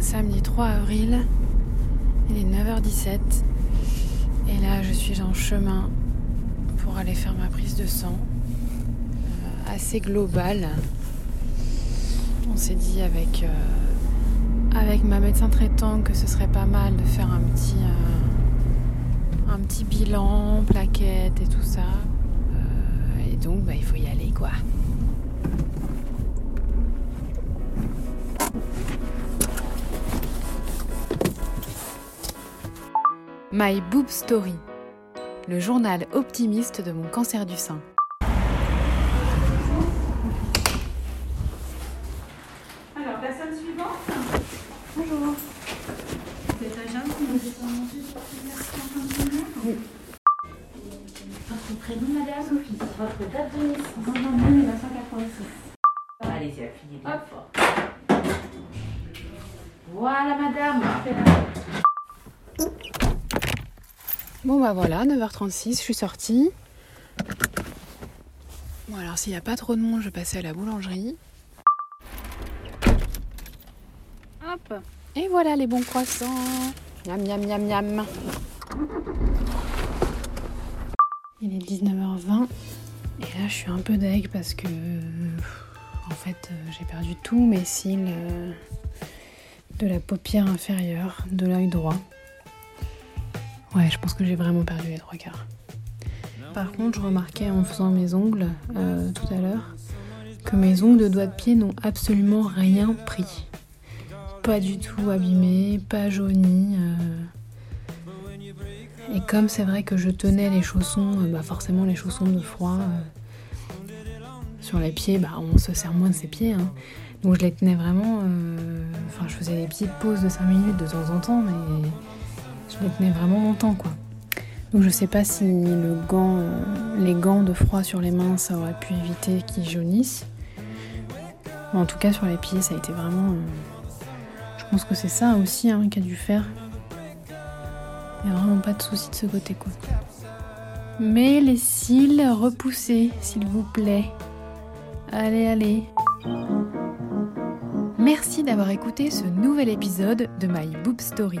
samedi 3 avril. Il est 9h17. Et là, je suis en chemin pour aller faire ma prise de sang. Euh, assez globale. On s'est dit avec, euh, avec ma médecin traitant que ce serait pas mal de faire un petit, euh, bilan, plaquette et tout ça. et donc, bah, il faut y aller quoi. My Boob Story, le journal optimiste de mon cancer du sein. Alors, personne suivante Bonjour. C'est agent qui nous Oui. Votre prénom, madame Sophie. Votre date de naissance 1986. Allez-y, affiliez bien fort. Voilà, madame. Bon bah voilà, 9h36, je suis sortie. Bon alors s'il n'y a pas trop de monde, je vais passer à la boulangerie. Hop Et voilà les bons croissants Miam miam miam miam Il est 19h20 et là je suis un peu deg parce que en fait euh, j'ai perdu tous mes cils euh, de la paupière inférieure, de l'œil droit. Ouais, je pense que j'ai vraiment perdu les trois quarts. Par contre, je remarquais en faisant mes ongles euh, tout à l'heure que mes ongles de doigts de pied n'ont absolument rien pris. Pas du tout abîmés, pas jaunis. Euh. Et comme c'est vrai que je tenais les chaussons, euh, bah forcément les chaussons de froid sur les pieds, bah on se sert moins de ses pieds. Hein. Donc je les tenais vraiment. Enfin, je faisais des petites pauses de 5 minutes de temps en temps, mais les tenais vraiment longtemps quoi. Donc je sais pas si le gant, euh, les gants de froid sur les mains ça aurait pu éviter qu'ils jaunissent. en tout cas sur les pieds ça a été vraiment... Euh, je pense que c'est ça aussi hein, qui a dû faire. Il n'y a vraiment pas de souci de ce côté quoi. Mais les cils repoussés s'il vous plaît. Allez allez. Merci d'avoir écouté ce nouvel épisode de My Boob Story.